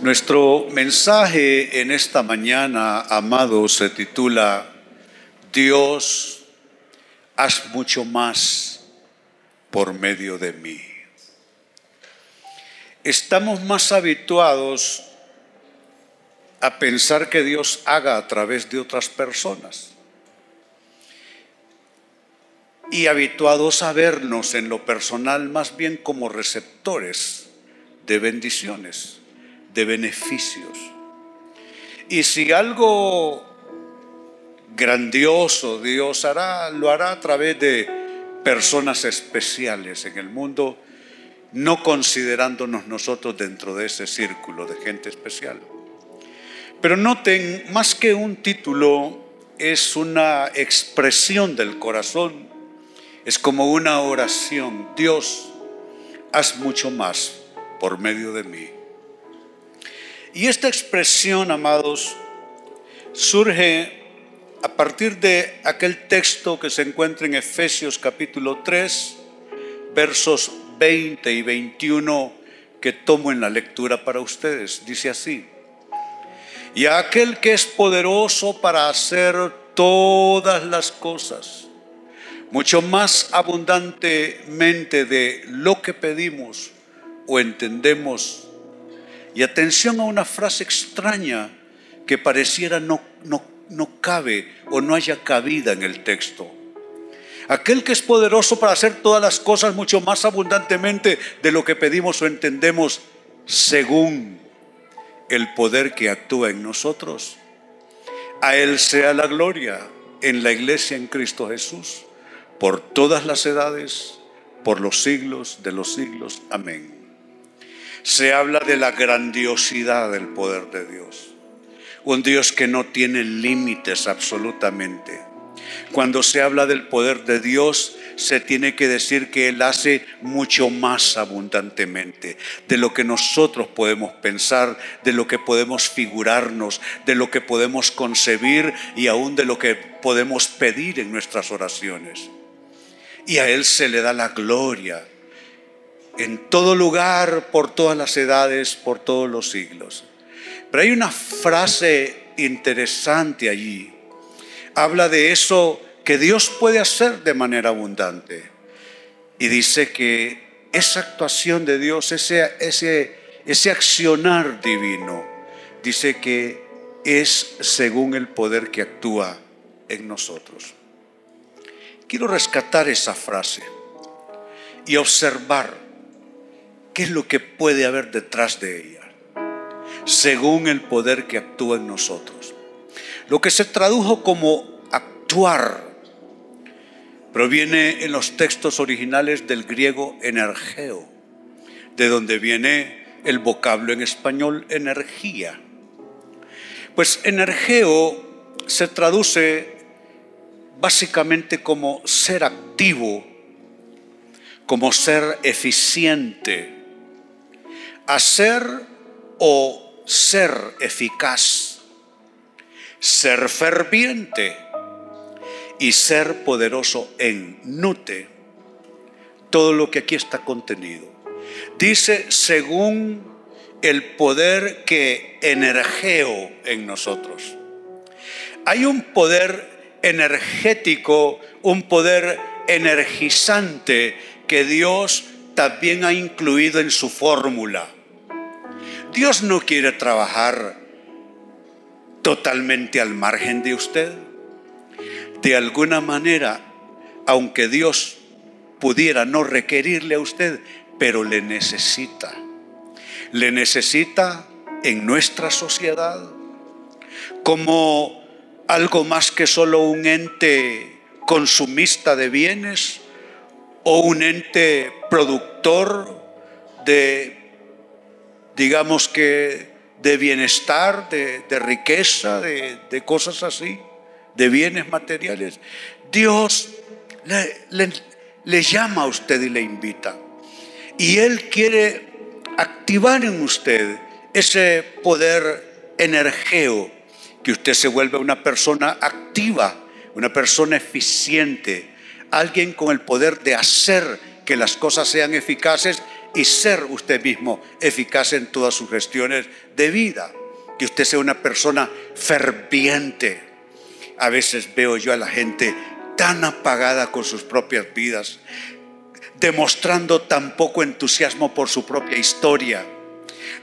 Nuestro mensaje en esta mañana, amado, se titula Dios, haz mucho más por medio de mí. Estamos más habituados a pensar que Dios haga a través de otras personas y habituados a vernos en lo personal más bien como receptores de bendiciones de beneficios. Y si algo grandioso Dios hará, lo hará a través de personas especiales en el mundo, no considerándonos nosotros dentro de ese círculo de gente especial. Pero noten, más que un título, es una expresión del corazón, es como una oración. Dios, haz mucho más por medio de mí. Y esta expresión, amados, surge a partir de aquel texto que se encuentra en Efesios capítulo 3, versos 20 y 21 que tomo en la lectura para ustedes. Dice así, y a aquel que es poderoso para hacer todas las cosas, mucho más abundantemente de lo que pedimos o entendemos y atención a una frase extraña que pareciera no, no, no cabe o no haya cabida en el texto. Aquel que es poderoso para hacer todas las cosas mucho más abundantemente de lo que pedimos o entendemos según el poder que actúa en nosotros. A Él sea la gloria en la iglesia en Cristo Jesús, por todas las edades, por los siglos de los siglos. Amén se habla de la grandiosidad del poder de Dios. Un Dios que no tiene límites absolutamente. Cuando se habla del poder de Dios, se tiene que decir que Él hace mucho más abundantemente de lo que nosotros podemos pensar, de lo que podemos figurarnos, de lo que podemos concebir y aún de lo que podemos pedir en nuestras oraciones. Y a Él se le da la gloria, en todo lugar, por todas las edades, por todos los siglos. Pero hay una frase interesante allí. Habla de eso que Dios puede hacer de manera abundante. Y dice que esa actuación de Dios, ese, ese, ese accionar divino, dice que es según el poder que actúa en nosotros. Quiero rescatar esa frase y observar ¿Qué es lo que puede haber detrás de ella? Según el poder que actúa en nosotros. Lo que se tradujo como actuar proviene en los textos originales del griego energeo, de donde viene el vocablo en español energía. Pues energeo se traduce básicamente como ser activo, como ser eficiente, hacer o ser eficaz, ser ferviente y ser poderoso en nute. Todo lo que aquí está contenido. Dice según el poder que energeo en nosotros. Hay un poder energético, un poder energizante que Dios también ha incluido en su fórmula. Dios no quiere trabajar totalmente al margen de usted. De alguna manera, aunque Dios pudiera no requerirle a usted, pero le necesita. Le necesita en nuestra sociedad como algo más que solo un ente consumista de bienes o un ente productor de digamos que de bienestar, de, riqueza, de, cosas así, de bienes materiales. Dios le, le llama a usted y le invita. Y Él quiere activar en usted ese poder energeo, que usted se vuelva una persona activa, una persona eficiente, alguien con el poder de hacer que las cosas sean eficaces y ser usted mismo eficaz en todas sus gestiones de vida. Que usted sea una persona ferviente. A veces veo yo a la gente tan apagada con sus propias vidas, demostrando tan poco entusiasmo por su propia historia,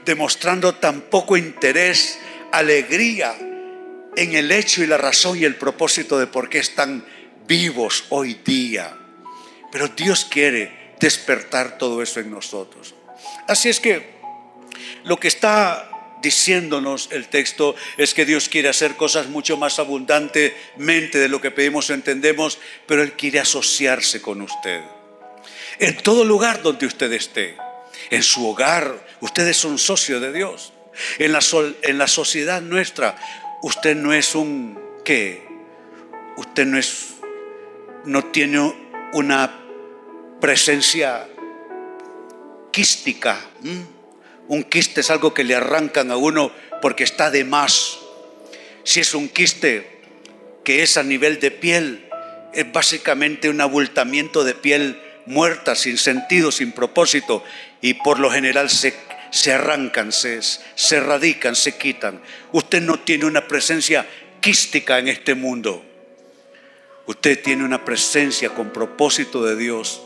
demostrando tan poco interés, alegría en el hecho y la razón y el propósito de por qué están vivos hoy día. Pero Dios quiere despertar todo eso en nosotros. Así es que lo que está diciéndonos el texto es que Dios quiere hacer cosas mucho más abundantemente de lo que pedimos o entendemos, pero Él quiere asociarse con usted. En todo lugar donde usted esté, en su hogar, usted es un socio de Dios. En la, en la sociedad nuestra, usted no es un qué, usted no es, no tiene una presencia quística. Un quiste es algo que le arrancan a uno porque está de más. Si es un quiste que es a nivel de piel, es básicamente un abultamiento de piel muerta, sin sentido, sin propósito, y por lo general se, se arrancan, se, se radican, se quitan. Usted no tiene una presencia quística en este mundo. Usted tiene una presencia con propósito de Dios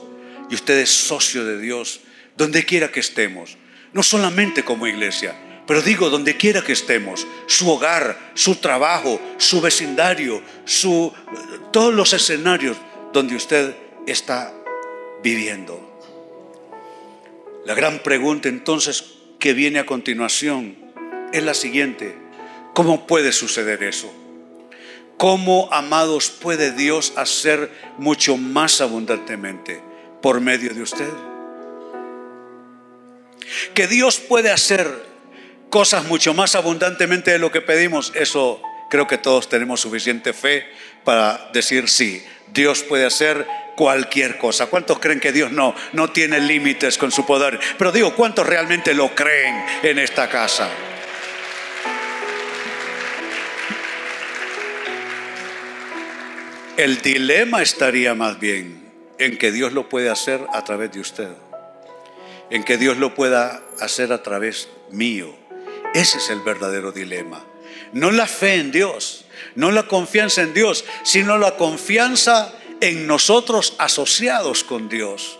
y usted es socio de Dios donde quiera que estemos no solamente como iglesia, pero digo, donde quiera que estemos, su hogar, su trabajo, su vecindario, su, todos los escenarios donde usted está viviendo. La gran pregunta entonces que viene a continuación es la siguiente. ¿Cómo puede suceder eso? ¿Cómo, amados, puede Dios hacer mucho más abundantemente por medio de usted? Que Dios puede hacer cosas mucho más abundantemente de lo que pedimos, eso creo que todos tenemos suficiente fe para decir sí, Dios puede hacer cualquier cosa. ¿Cuántos creen que Dios no, no tiene límites con su poder? Pero digo, ¿cuántos realmente lo creen en esta casa? El dilema estaría más bien en que Dios lo puede hacer a través de usted en que Dios lo pueda hacer a través mío. Ese es el verdadero dilema. No la fe en Dios, no la confianza en Dios, sino la confianza en nosotros asociados con Dios.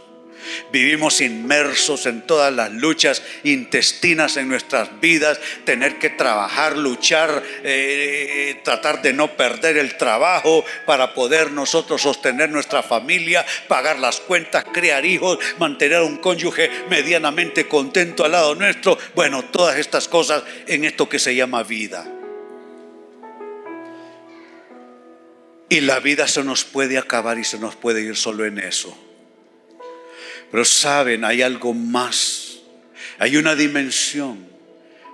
Vivimos inmersos en todas las luchas intestinas en nuestras vidas, tener que trabajar, luchar, eh, tratar de no perder el trabajo para poder nosotros sostener nuestra familia, pagar las cuentas, crear hijos, mantener un cónyuge medianamente contento al lado nuestro. Bueno, todas estas cosas en esto que se llama vida. Y la vida se nos puede acabar y se nos puede ir solo en eso. Pero saben, hay algo más. Hay una dimensión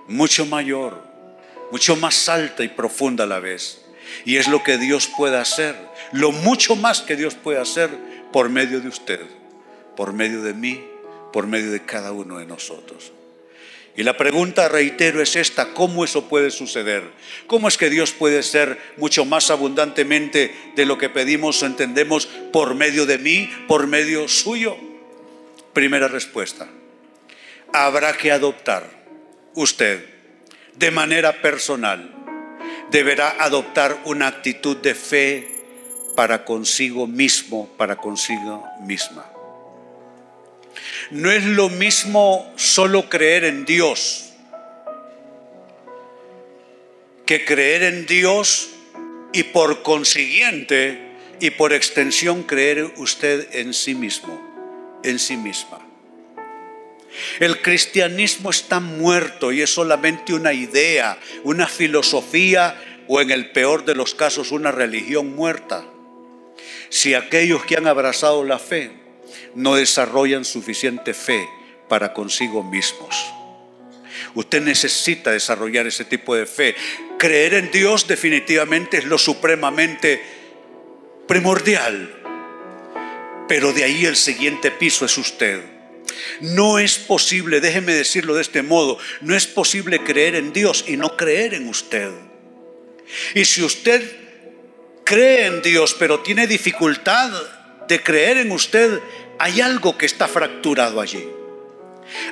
mucho mayor, mucho más alta y profunda a la vez. Y es lo que Dios puede hacer, lo mucho más que Dios puede hacer por medio de usted, por medio de mí, por medio de cada uno de nosotros. Y la pregunta, reitero, es esta, ¿cómo eso puede suceder? ¿Cómo es que Dios puede ser mucho más abundantemente de lo que pedimos o entendemos por medio de mí, por medio suyo? Primera respuesta. Habrá que adoptar usted de manera personal. Deberá adoptar una actitud de fe para consigo mismo, para consigo misma. No es lo mismo solo creer en Dios que creer en Dios y por consiguiente y por extensión creer usted en sí mismo en sí misma. El cristianismo está muerto y es solamente una idea, una filosofía o en el peor de los casos una religión muerta. Si aquellos que han abrazado la fe no desarrollan suficiente fe para consigo mismos. Usted necesita desarrollar ese tipo de fe. Creer en Dios definitivamente es lo supremamente primordial pero de ahí el siguiente piso es usted. No es posible, déjeme decirlo de este modo, no es posible creer en Dios y no creer en usted. Y si usted cree en Dios, pero tiene dificultad de creer en usted, hay algo que está fracturado allí.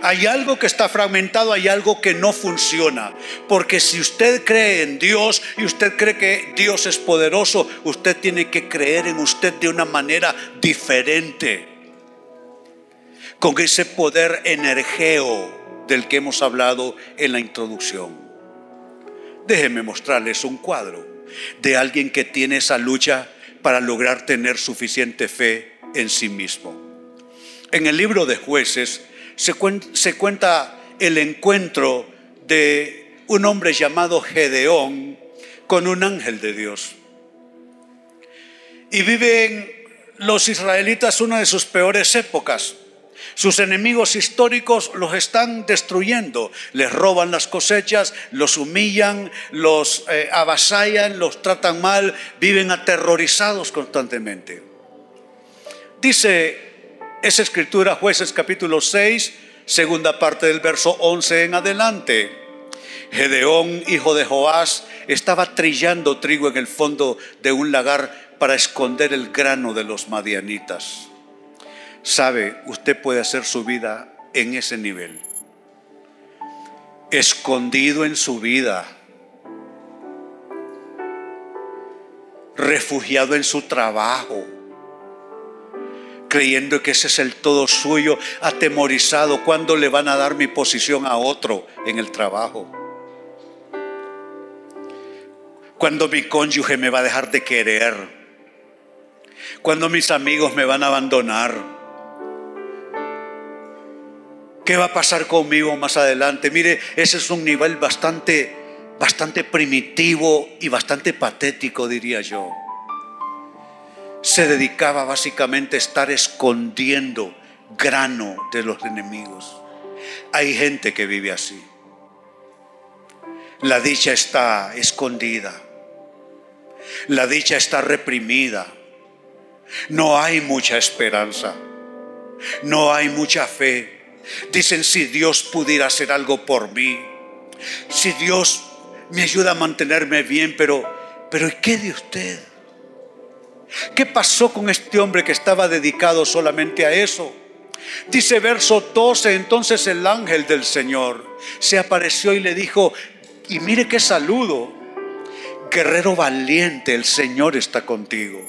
Hay algo que está fragmentado, hay algo que no funciona. Porque si usted cree en Dios y usted cree que Dios es poderoso, usted tiene que creer en usted de una manera diferente. Con ese poder energeo del que hemos hablado en la introducción. Déjenme mostrarles un cuadro de alguien que tiene esa lucha para lograr tener suficiente fe en sí mismo. En el libro de jueces, se, cuenta el encuentro de un hombre llamado Gedeón con un ángel de Dios. Y viven los israelitas una de sus peores épocas. Sus enemigos históricos los están destruyendo, les roban las cosechas, los humillan, los eh, avasallan, los tratan mal, viven aterrorizados constantemente. Dice esa escritura, jueces capítulo 6, segunda parte del verso 11 en adelante. Gedeón, hijo de Joás, estaba trillando trigo en el fondo de un lagar para esconder el grano de los madianitas. Sabe, usted puede hacer su vida en ese nivel. Escondido en su vida. Refugiado en su trabajo creyendo que ese es el todo suyo, atemorizado, cuando le van a dar mi posición a otro en el trabajo? Cuando mi cónyuge me va a dejar de querer? Cuando mis amigos me van a abandonar? ¿Qué va a pasar conmigo más adelante? Mire, ese es un nivel bastante, bastante primitivo y bastante patético, diría yo se dedicaba básicamente a estar escondiendo grano de los enemigos. Hay gente que vive así. La dicha está escondida. La dicha está reprimida. No hay mucha esperanza. No hay mucha fe. Dicen, si Dios pudiera hacer algo por mí, si Dios me ayuda a mantenerme bien, pero, pero ¿qué de usted? ¿Qué pasó con este hombre que estaba dedicado solamente a eso? Dice verso 12, entonces el ángel del Señor se apareció y le dijo, y mire qué saludo, guerrero valiente, el Señor está contigo.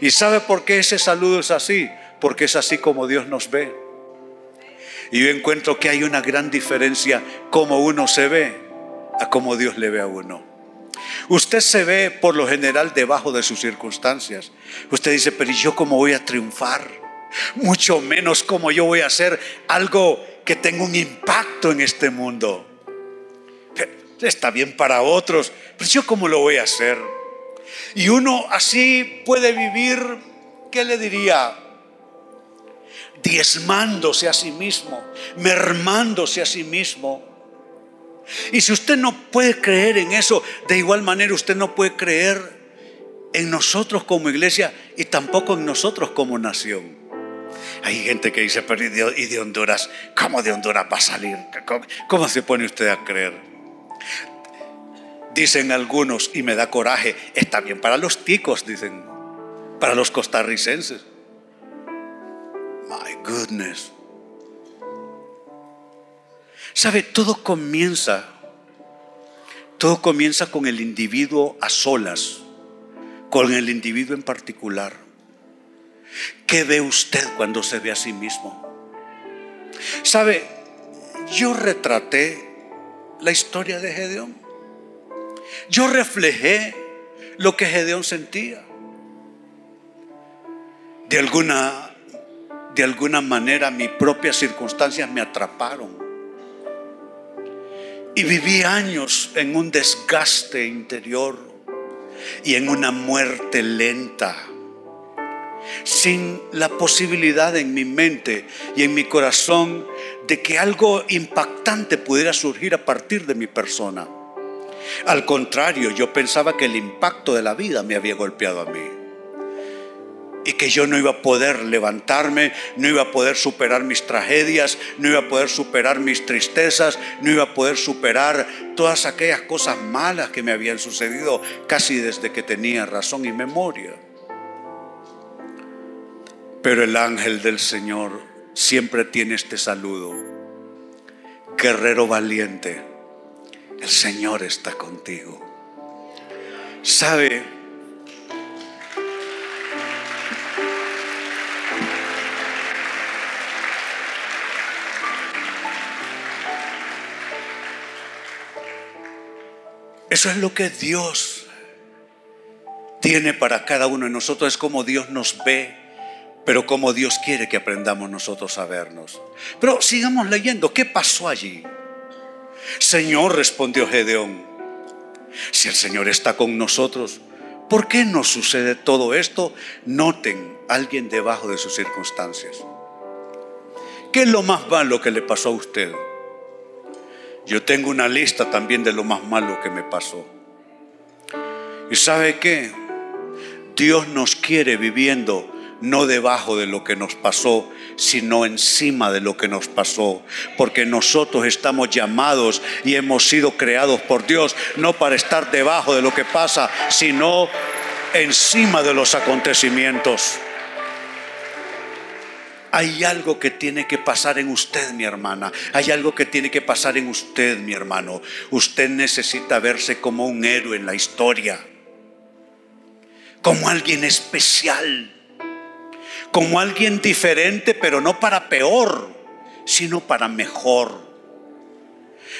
¿Y sabe por qué ese saludo es así? Porque es así como Dios nos ve. Y yo encuentro que hay una gran diferencia como uno se ve a como Dios le ve a uno. Usted se ve por lo general debajo de sus circunstancias. Usted dice, pero ¿y yo cómo voy a triunfar? Mucho menos cómo yo voy a hacer algo que tenga un impacto en este mundo. Está bien para otros, pero yo cómo lo voy a hacer. Y uno así puede vivir, ¿qué le diría? Diezmándose a sí mismo, mermándose a sí mismo y si usted no puede creer en eso, de igual manera usted no puede creer en nosotros como iglesia y tampoco en nosotros como nación. Hay gente que dice, pero ¿y de, Honduras? ¿Cómo de Honduras va a salir? ¿Cómo, se pone usted a creer? Dicen algunos, y me da coraje, está bien para los ticos, dicen, para los costarricenses. My goodness. ¿Sabe? Todo comienza, todo comienza con el individuo a solas, con el individuo en particular. ¿Qué ve usted cuando se ve a sí mismo? ¿Sabe? Yo retraté la historia de Gedeón. Yo reflejé lo que Gedeón sentía. De alguna, de alguna manera mis propias circunstancias me atraparon. Y viví años en un desgaste interior y en una muerte lenta, sin la posibilidad en mi mente y en mi corazón de que algo impactante pudiera surgir a partir de mi persona. Al contrario, yo pensaba que el impacto de la vida me había golpeado a mí y que yo no iba a poder levantarme, no iba a poder superar mis tragedias, no iba a poder superar mis tristezas, no iba a poder superar todas aquellas cosas malas que me habían sucedido casi desde que tenía razón y memoria. Pero el ángel del Señor siempre tiene este saludo. guerrero valiente, el Señor está contigo. ¿Sabe? Eso es lo que Dios tiene para cada uno de nosotros. Es como Dios nos ve, pero como Dios quiere que aprendamos nosotros a vernos. Pero sigamos leyendo. ¿Qué pasó allí? Señor, respondió Gedeón, si el Señor está con nosotros, ¿por qué nos sucede todo esto? Noten alguien debajo de sus circunstancias. ¿Qué es lo más malo que le pasó a usted? Yo tengo una lista también de lo más malo que me pasó. ¿Y sabe qué? Dios nos quiere viviendo no debajo de lo que nos pasó, sino encima de lo que nos pasó. Porque nosotros estamos llamados y hemos sido creados por Dios, no para estar debajo de lo que pasa, sino encima de los acontecimientos. Hay algo que tiene que pasar en usted, mi hermana. Hay algo que tiene que pasar en usted, mi hermano. Usted necesita verse como un héroe en la historia. Como alguien especial. Como alguien diferente, pero no para peor, sino para mejor.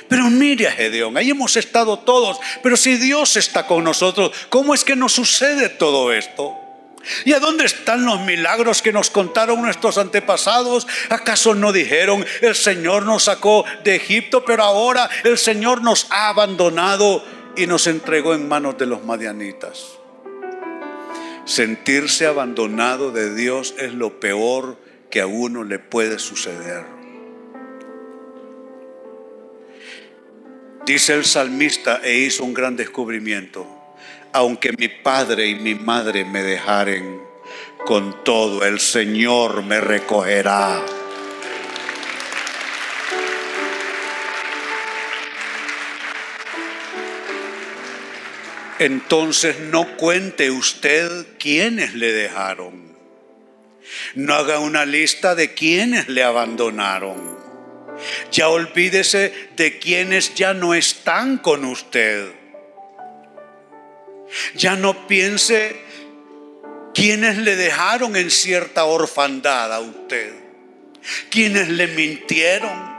Pero mire a Gedeón, ahí hemos estado todos. Pero si Dios está con nosotros, ¿cómo es que nos sucede todo esto? ¿Y a dónde están los milagros que nos contaron nuestros antepasados? ¿Acaso no dijeron, el Señor nos sacó de Egipto, pero ahora el Señor nos ha abandonado y nos entregó en manos de los madianitas? Sentirse abandonado de Dios es lo peor que a uno le puede suceder. Dice el salmista e hizo un gran descubrimiento aunque mi padre y mi madre me dejaren, con todo el Señor me recogerá. Entonces no cuente usted quiénes le dejaron. No haga una lista de quienes le abandonaron. Ya olvídese de quienes ya no están con usted. Ya no piense quienes le dejaron en cierta orfandad a usted, quienes le mintieron,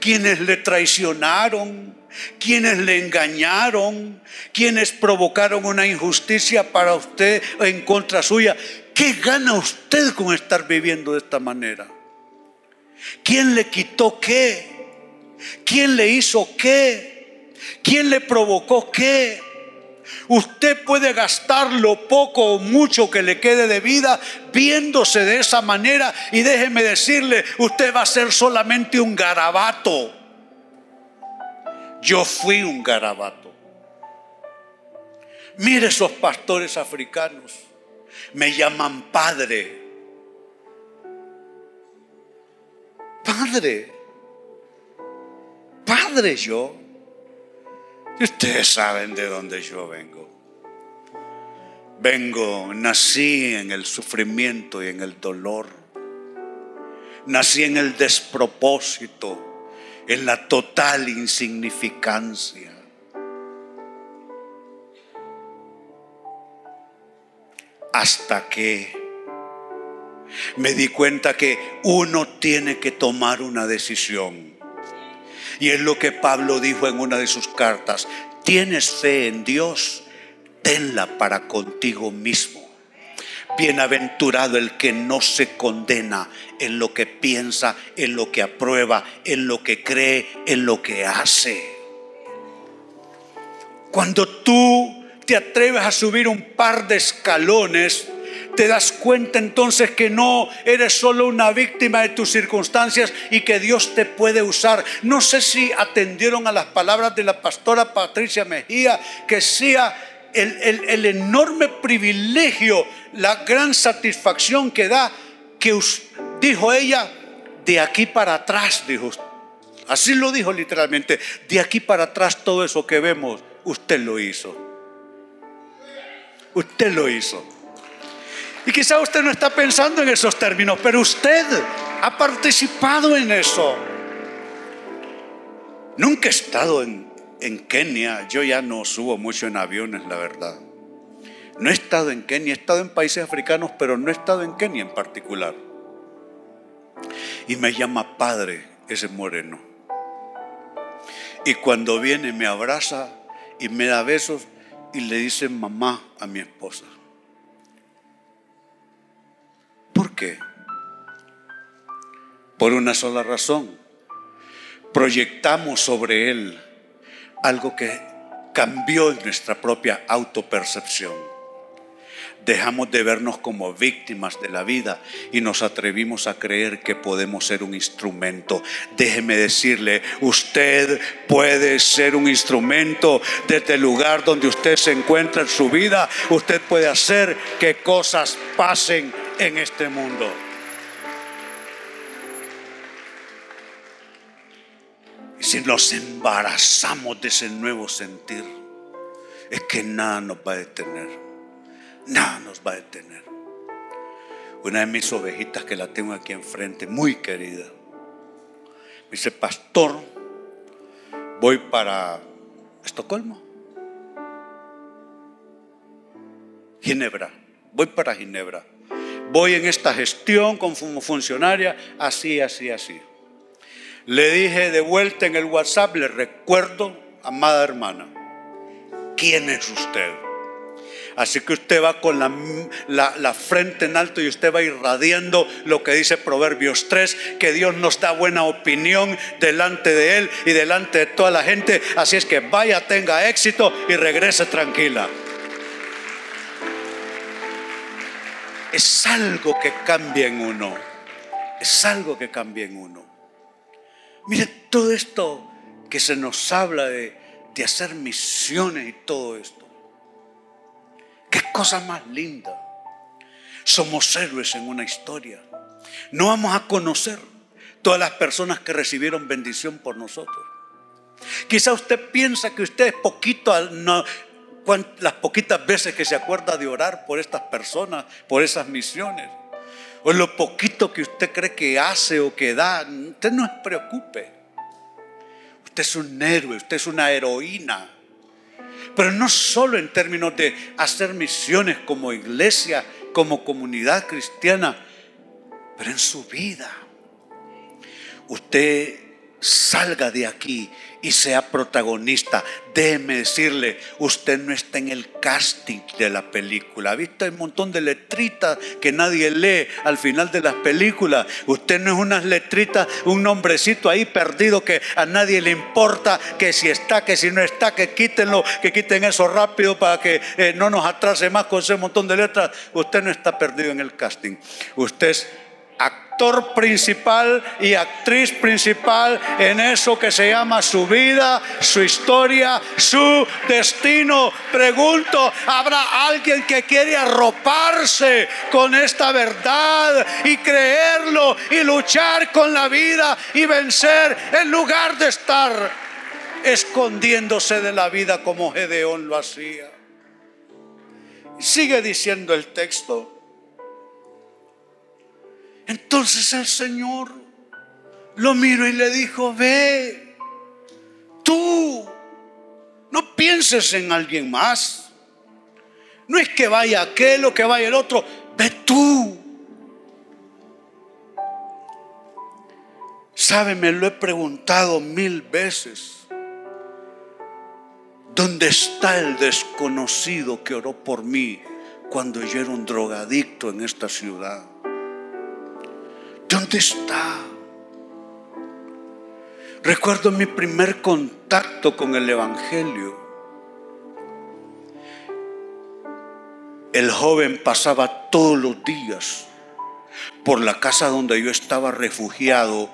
quienes le traicionaron, quienes le engañaron, quienes provocaron una injusticia para usted en contra suya. ¿Qué gana usted con estar viviendo de esta manera? ¿Quién le quitó qué? ¿Quién le hizo qué? ¿Quién le provocó qué? Usted puede gastar lo poco o mucho que le quede de vida viéndose de esa manera y déjeme decirle, usted va a ser solamente un garabato. Yo fui un garabato. Mire esos pastores africanos, me llaman padre. Padre, padre yo. Ustedes saben de dónde yo vengo. Vengo, nací en el sufrimiento y en el dolor. Nací en el despropósito, en la total insignificancia. Hasta que me di cuenta que uno tiene que tomar una decisión. Y es lo que Pablo dijo en una de sus cartas. Tienes fe en Dios, tenla para contigo mismo. Bienaventurado el que no se condena en lo que piensa, en lo que aprueba, en lo que cree, en lo que hace. Cuando tú te atreves a subir un par de escalones, te das cuenta entonces que no eres solo una víctima de tus circunstancias y que Dios te puede usar. No sé si atendieron a las palabras de la pastora Patricia Mejía, que sea el, enorme privilegio, la gran satisfacción que da, que dijo ella, de aquí para atrás, dijo. Así lo dijo literalmente, de aquí para atrás todo eso que vemos, usted lo hizo. Usted lo hizo. Y quizá usted no está pensando en esos términos, pero usted ha participado en eso. Nunca he estado en, en Kenia, yo ya no subo mucho en aviones, la verdad. No he estado en Kenia, he estado en países africanos, pero no he estado en Kenia en particular. Y me llama padre ese moreno. Y cuando viene me abraza y me da besos y le dice mamá a mi esposa. ¿Por qué? Por una sola razón. Proyectamos sobre él algo que cambió nuestra propia autopercepción dejamos de vernos como víctimas de la vida y nos atrevimos a creer que podemos ser un instrumento. Déjeme decirle, usted puede ser un instrumento desde el lugar donde usted se encuentra en su vida. Usted puede hacer que cosas pasen en este mundo. Y si nos embarazamos de ese nuevo sentir, es que nada nos va a detener nada nos va a detener. Una de mis ovejitas que la tengo aquí enfrente, muy querida, me dice, pastor, voy para Estocolmo. Ginebra, voy para Ginebra. Voy en esta gestión como funcionaria, así, así, así. Le dije de vuelta en el WhatsApp, le recuerdo, amada hermana, ¿quién es usted? Así que usted va con la, frente en alto y usted va irradiando lo que dice Proverbios 3, que Dios nos da buena opinión delante de Él y delante de toda la gente. Así es que vaya, tenga éxito y regrese tranquila. Es algo que cambia en uno. Es algo que cambia en uno. Mire, todo esto que se nos habla de, de hacer misiones y todo esto. Qué cosa más linda. Somos héroes en una historia. No vamos a conocer todas las personas que recibieron bendición por nosotros. Quizá usted piensa que usted es poquito, las poquitas veces que se acuerda de orar por estas personas, por esas misiones, o lo poquito que usted cree que hace o que da. Usted no se preocupe. Usted es un héroe, usted es una heroína pero no solo en términos de hacer misiones como iglesia, como comunidad cristiana, pero en su vida. Usted salga de aquí y sea protagonista. Déjeme decirle, usted no está en el casting de la película. ¿Ha visto? Un montón de letritas que nadie lee al final de las películas. Usted no es unas letritas, un nombrecito ahí perdido que a nadie le importa, que si está, que si no está, que quítenlo, que quiten eso rápido para que eh, no nos atrase más con ese montón de letras. Usted no está perdido en el casting. Usted es actor principal y actriz principal en eso que se llama su vida, su historia, su destino. Pregunto, ¿habrá alguien que quiere arroparse con esta verdad y creerlo y luchar con la vida y vencer en lugar de estar escondiéndose de la vida como Gedeón lo hacía? Sigue diciendo el texto. Entonces el Señor lo miró y le dijo, ve, tú, no pienses en alguien más. No es que vaya aquel o que vaya el otro, ve tú. Sabe, me lo he preguntado mil veces. ¿Dónde está el desconocido que oró por mí cuando yo era un drogadicto en esta ciudad? ¿Dónde está? Recuerdo mi primer contacto con el Evangelio. El joven pasaba todos los días por la casa donde yo estaba refugiado.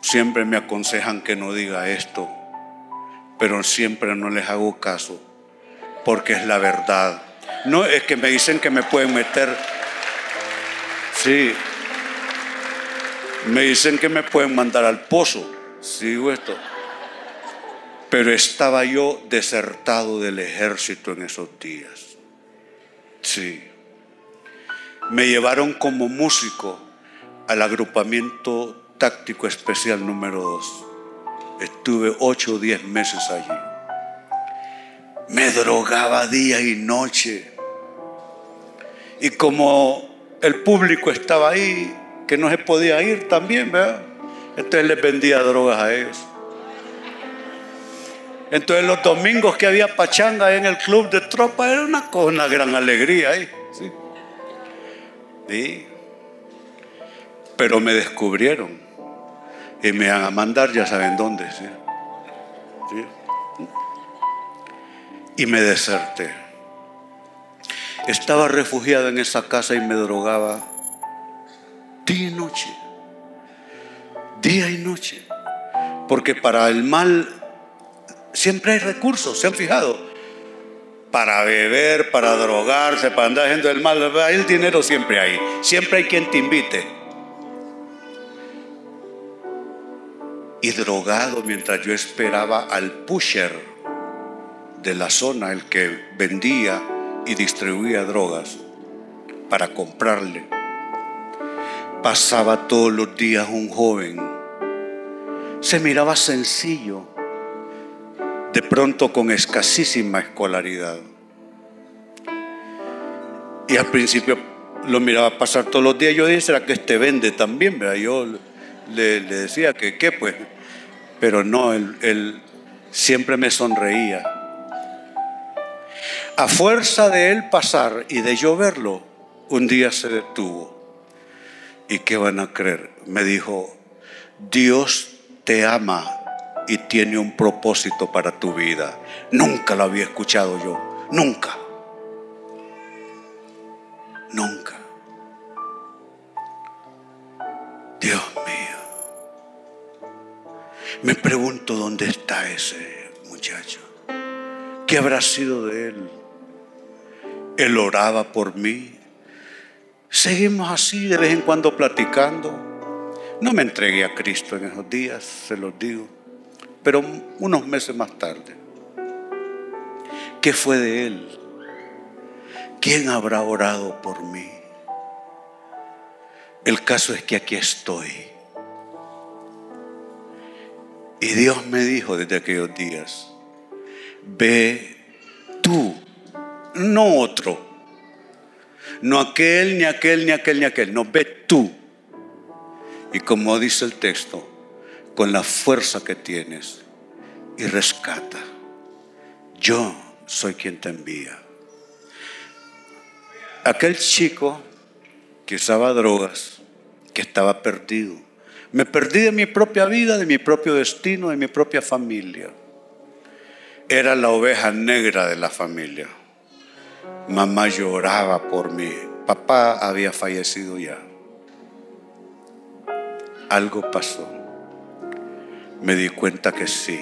Siempre me aconsejan que no diga esto, pero siempre no les hago caso, porque es la verdad. No es que me dicen que me pueden meter. Sí, me dicen que me pueden mandar al pozo. Sigo esto. Pero estaba yo desertado del ejército en esos días. Sí. Me llevaron como músico al agrupamiento táctico especial número 2. Estuve ocho o diez meses allí. Me drogaba día y noche. Y como el público estaba ahí, que no se podía ir también, ¿verdad? Entonces les vendía drogas a ellos. Entonces los domingos que había pachanga en el club de tropa era una, una gran alegría ahí. ¿sí? ¿Sí? Pero me descubrieron y me van a mandar, ya saben dónde. ¿sí? Y me deserté. Estaba refugiado en esa casa y me drogaba día y noche. Día y noche. Porque para el mal siempre hay recursos, ¿se han fijado? Para beber, para drogarse, para andar haciendo el mal, el dinero siempre hay. Siempre hay quien te invite. Y drogado mientras yo esperaba al pusher de la zona, el que vendía y distribuía drogas, para comprarle. Pasaba todos los días un joven. Se miraba sencillo, de pronto con escasísima escolaridad. Y al principio lo miraba pasar todos los días. Yo decía, ¿será que este vende también? Yo le, decía que qué, pues. Pero no, él, él siempre me sonreía. A fuerza de él pasar y de yo verlo, un día se detuvo. ¿Y qué van a creer? Me dijo, Dios te ama y tiene un propósito para tu vida. Nunca lo había escuchado yo, nunca. Nunca. Dios mío. Me pregunto dónde está ese muchacho. ¿Qué habrá sido de él? Él oraba por mí. Seguimos así de vez en cuando platicando. No me entregué a Cristo en esos días, se los digo pero unos meses más tarde. ¿Qué fue de él? ¿Quién habrá orado por mí? El caso es que aquí estoy. Y Dios me dijo desde aquellos días, ve tú, no otro, no aquel, ni aquel, ni aquel, ni aquel, no, ve tú. Y como dice el texto, con la fuerza que tienes y rescata. Yo soy quien te envía. Aquel chico que usaba drogas, que estaba perdido. Me perdí de mi propia vida, de mi propio destino, de mi propia familia. Era la oveja negra de la familia. Mamá lloraba por mí. Papá había fallecido ya. Algo pasó me di cuenta que sí,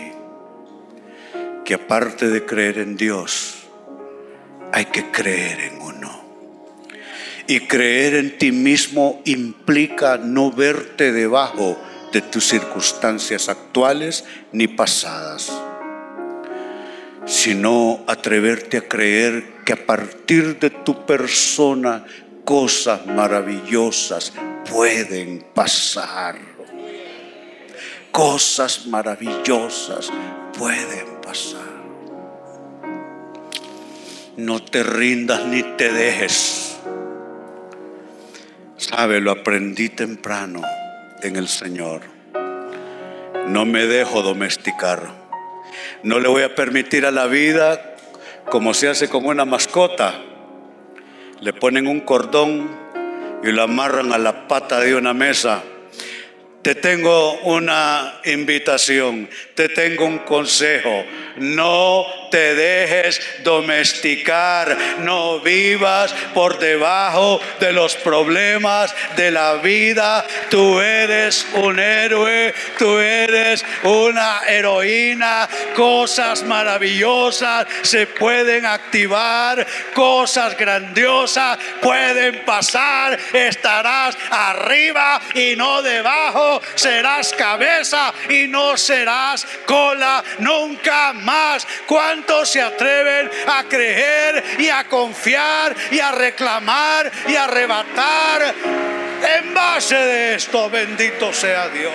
que aparte de creer en Dios, hay que creer en uno. Y creer en ti mismo implica no verte debajo de tus circunstancias actuales ni pasadas, sino atreverte a creer que a partir de tu persona cosas maravillosas pueden pasar cosas maravillosas pueden pasar. No te rindas ni te dejes. Sabe, lo aprendí temprano en el Señor. No me dejo domesticar. No le voy a permitir a la vida como se hace con una mascota. Le ponen un cordón y lo amarran a la pata de una mesa te tengo una invitación, te tengo un consejo. No te dejes domesticar, no vivas por debajo de los problemas de la vida. Tú eres un héroe, tú eres una heroína. Cosas maravillosas se pueden activar, cosas grandiosas pueden pasar. Estarás arriba y no debajo, serás cabeza y no serás cola nunca más. ¿Cuántos se atreven a creer y a confiar y a reclamar y a arrebatar? En base de esto, bendito sea Dios.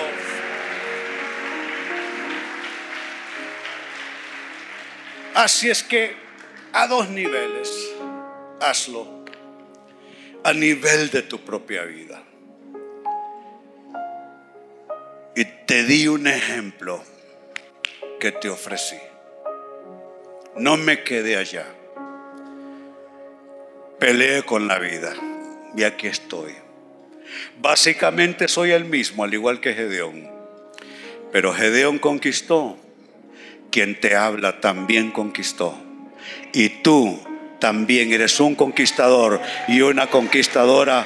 Así es que a dos niveles, hazlo. A nivel de tu propia vida. Y te di un ejemplo que te ofrecí. No me quedé allá. Peleé con la vida y aquí estoy. Básicamente soy el mismo, al igual que Gedeón. Pero Gedeón conquistó. Quien te habla también conquistó. Y tú también eres un conquistador y una conquistadora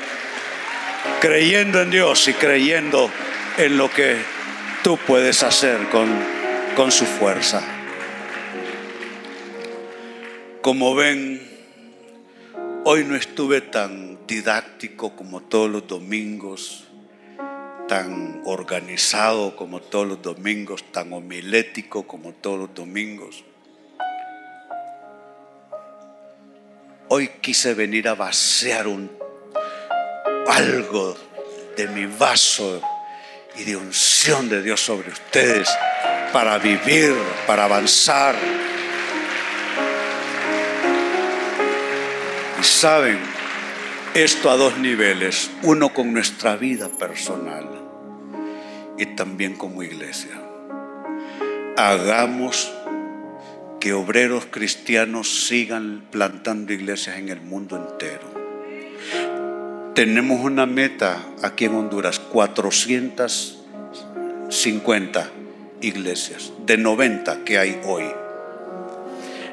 creyendo en Dios y creyendo en lo que tú puedes hacer con, con su fuerza. Como ven, hoy no estuve tan didáctico como todos los domingos, tan organizado como todos los domingos, tan homilético como todos los domingos. Hoy quise venir a vaciar un, algo de mi vaso y de unción de Dios sobre ustedes para vivir, para avanzar. Y saben, esto a dos niveles, uno con nuestra vida personal y también como iglesia. Hagamos que obreros cristianos sigan plantando iglesias en el mundo entero. Tenemos una meta aquí en Honduras, 450 iglesias, de 90 que hay hoy.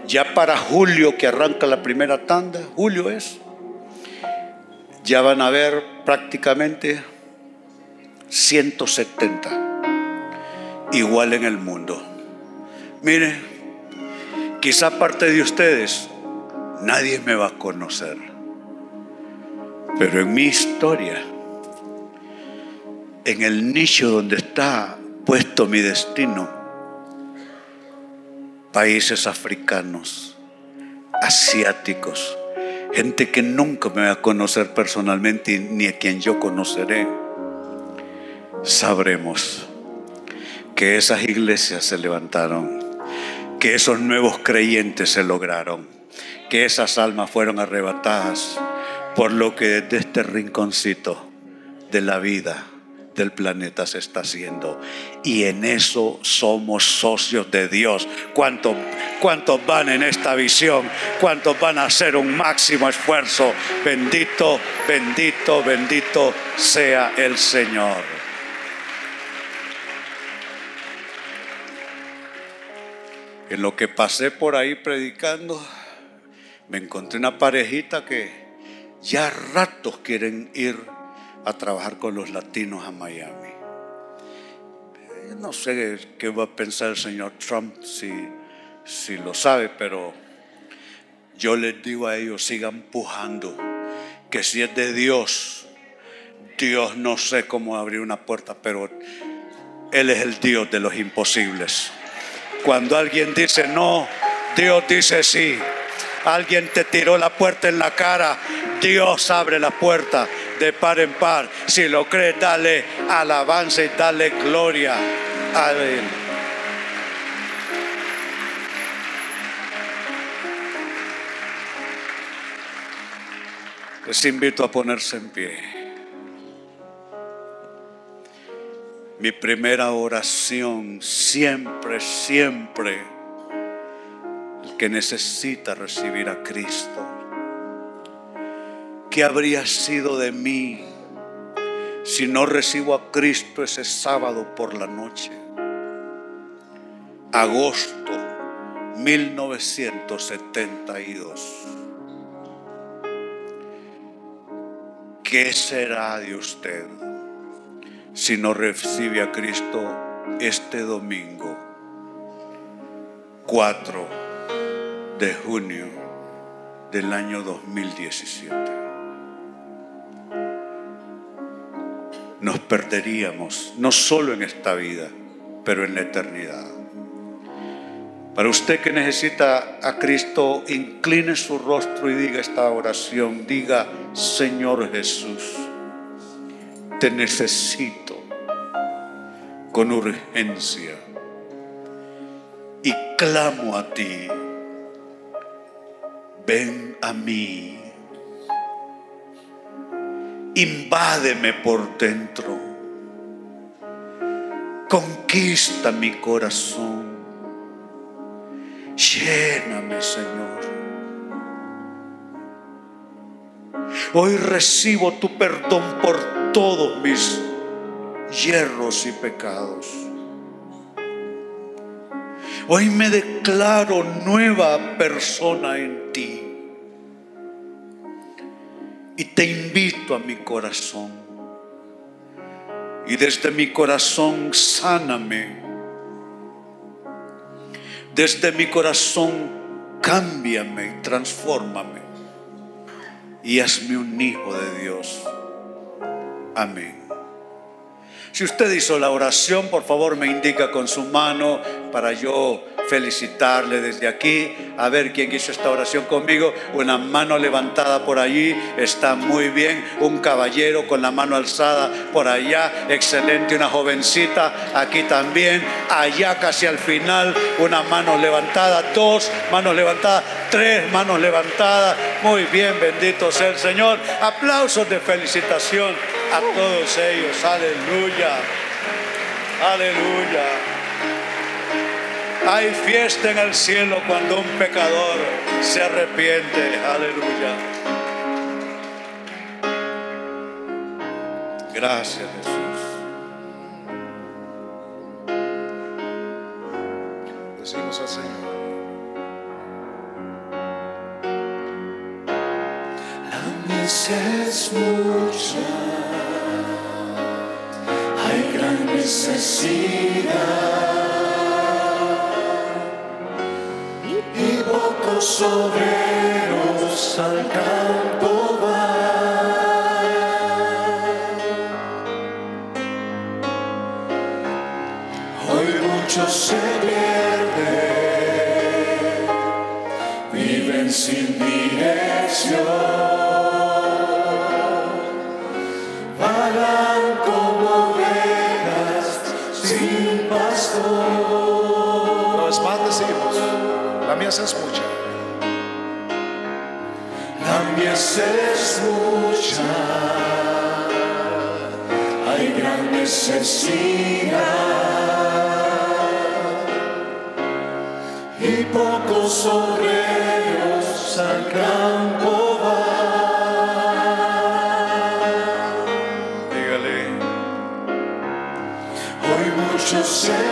Ya para julio que arranca la primera tanda, julio es, ya van a haber prácticamente 170, igual en el mundo. Mire, quizá parte de ustedes nadie me va a conocer, pero en mi historia, en el nicho donde está puesto mi destino, países africanos, asiáticos, gente que nunca me va a conocer personalmente ni a quien yo conoceré, sabremos que esas iglesias se levantaron, que esos nuevos creyentes se lograron, que esas almas fueron arrebatadas por lo que desde este rinconcito de la vida del planeta se está haciendo. Y en eso somos socios de Dios. ¿Cuántos, ¿Cuántos van en esta visión? ¿Cuántos van a hacer un máximo esfuerzo? Bendito, bendito, bendito sea el Señor. En lo que pasé por ahí predicando, me encontré una parejita que ya ratos quieren ir a trabajar con los latinos a Miami. No sé qué va a pensar el señor Trump si, si lo sabe, pero yo les digo a ellos, sigan pujando, que si es de Dios, Dios no sé cómo abrir una puerta, pero Él es el Dios de los imposibles. Cuando alguien dice no, Dios dice sí. Alguien te tiró la puerta en la cara, Dios abre la puerta de par en par. Si lo crees, dale alabanza y dale gloria a Él. Les invito a ponerse en pie. Mi primera oración siempre, siempre, el que necesita recibir a Cristo ¿Qué habría sido de mí si no recibo a Cristo ese sábado por la noche? Agosto 1972. ¿Qué será de usted si no recibe a Cristo este domingo 4 de junio del año 2017? Nos perderíamos, no solo en esta vida, pero en la eternidad. Para usted que necesita a Cristo, incline su rostro y diga esta oración. Diga, Señor Jesús, te necesito con urgencia y clamo a ti ven a mí. Invádeme por dentro. Conquista mi corazón. Lléname, Señor. Hoy recibo tu perdón por todos mis hierros y pecados. Hoy me declaro nueva persona en ti. Y te invito a mi corazón. Y desde mi corazón sáname. Desde mi corazón cámbiame transfórmame. Y hazme un hijo de Dios. Amén. Si usted hizo la oración, por favor me indica con su mano para yo felicitarle desde aquí. A ver quién hizo esta oración conmigo. Una mano levantada por allí. Está muy bien. Un caballero con la mano alzada por allá. Excelente. Una jovencita aquí también. Allá casi al final. Una mano levantada. Dos manos levantadas. Tres manos levantadas. Muy bien. Bendito sea el Señor. Aplausos de felicitación a todos ellos. Aleluya. Aleluya. Hay fiesta en el cielo cuando un pecador se arrepiente. Aleluya. Gracias Jesús. Decimos al Señor. La misa es mucha, hay gran necesidad pocos hay gran necesidad y pocos obreros al campo van. Dígale. Hoy muchos se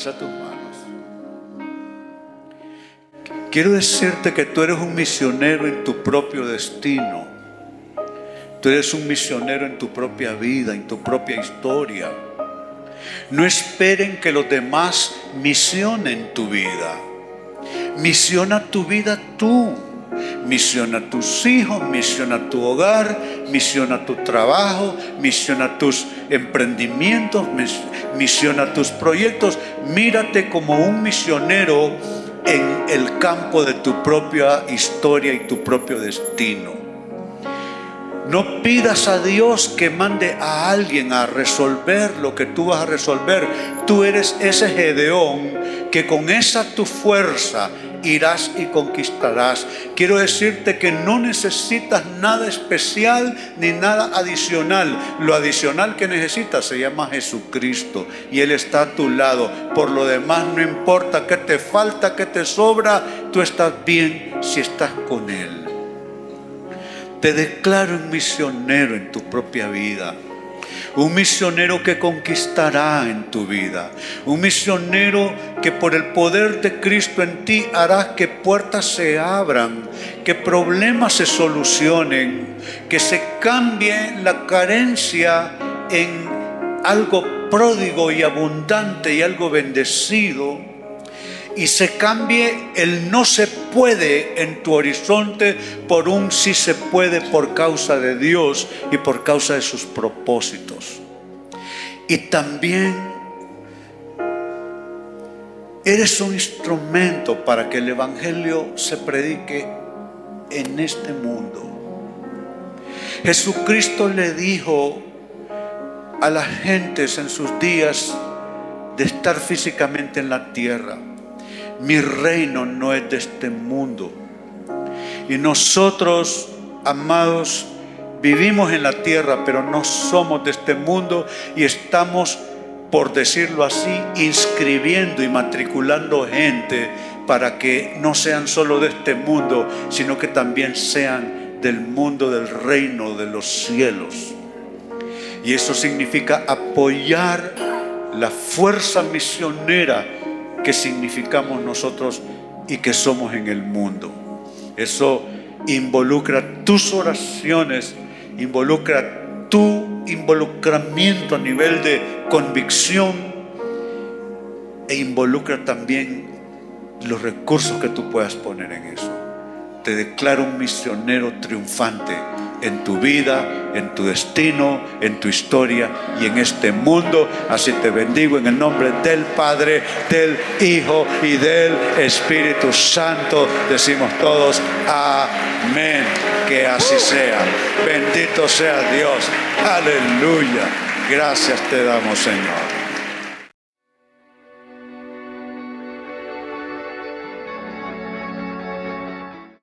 Alza tus manos. Quiero decirte que tú eres un misionero en tu propio destino. Tú eres un misionero en tu propia vida, en tu propia historia. No esperen que los demás misionen tu vida. Misiona tu vida tú. Misión a tus hijos, misión a tu hogar, misión a tu trabajo, misión a tus emprendimientos, misión a tus proyectos. Mírate como un misionero en el campo de tu propia historia y tu propio destino. No pidas a Dios que mande a alguien a resolver lo que tú vas a resolver. Tú eres ese Gedeón que con esa tu fuerza irás y conquistarás. Quiero decirte que no necesitas nada especial ni nada adicional. Lo adicional que necesitas se llama Jesucristo y Él está a tu lado. Por lo demás, no importa qué te falta, qué te sobra, tú estás bien si estás con Él. Te declaro un misionero en tu propia vida. Un misionero que conquistará en tu vida. Un misionero que por el poder de Cristo en ti hará que puertas se abran, que problemas se solucionen, que se cambie la carencia en algo pródigo y abundante y algo bendecido y se cambie el no se puede en tu horizonte por un sí se puede por causa de Dios y por causa de sus propósitos. Y también eres un instrumento para que el Evangelio se predique en este mundo. Jesucristo le dijo a las gentes en sus días de estar físicamente en la tierra, mi reino no es de este mundo. Y nosotros, amados, vivimos en la tierra, pero no somos de este mundo y estamos, por decirlo así, inscribiendo y matriculando gente para que no sean solo de este mundo, sino que también sean del mundo del reino de los cielos. Y eso significa apoyar la fuerza misionera que significamos nosotros y que somos en el mundo. Eso involucra tus oraciones, involucra tu involucramiento a nivel de convicción e involucra también los recursos que tú puedas poner en eso. Te declaro un misionero triunfante en tu vida, en tu destino, en tu historia y en este mundo. Así te bendigo en el nombre del Padre, del Hijo y del Espíritu Santo. Decimos todos, amén. Que así sea. Bendito sea Dios. Aleluya. Gracias te damos, Señor.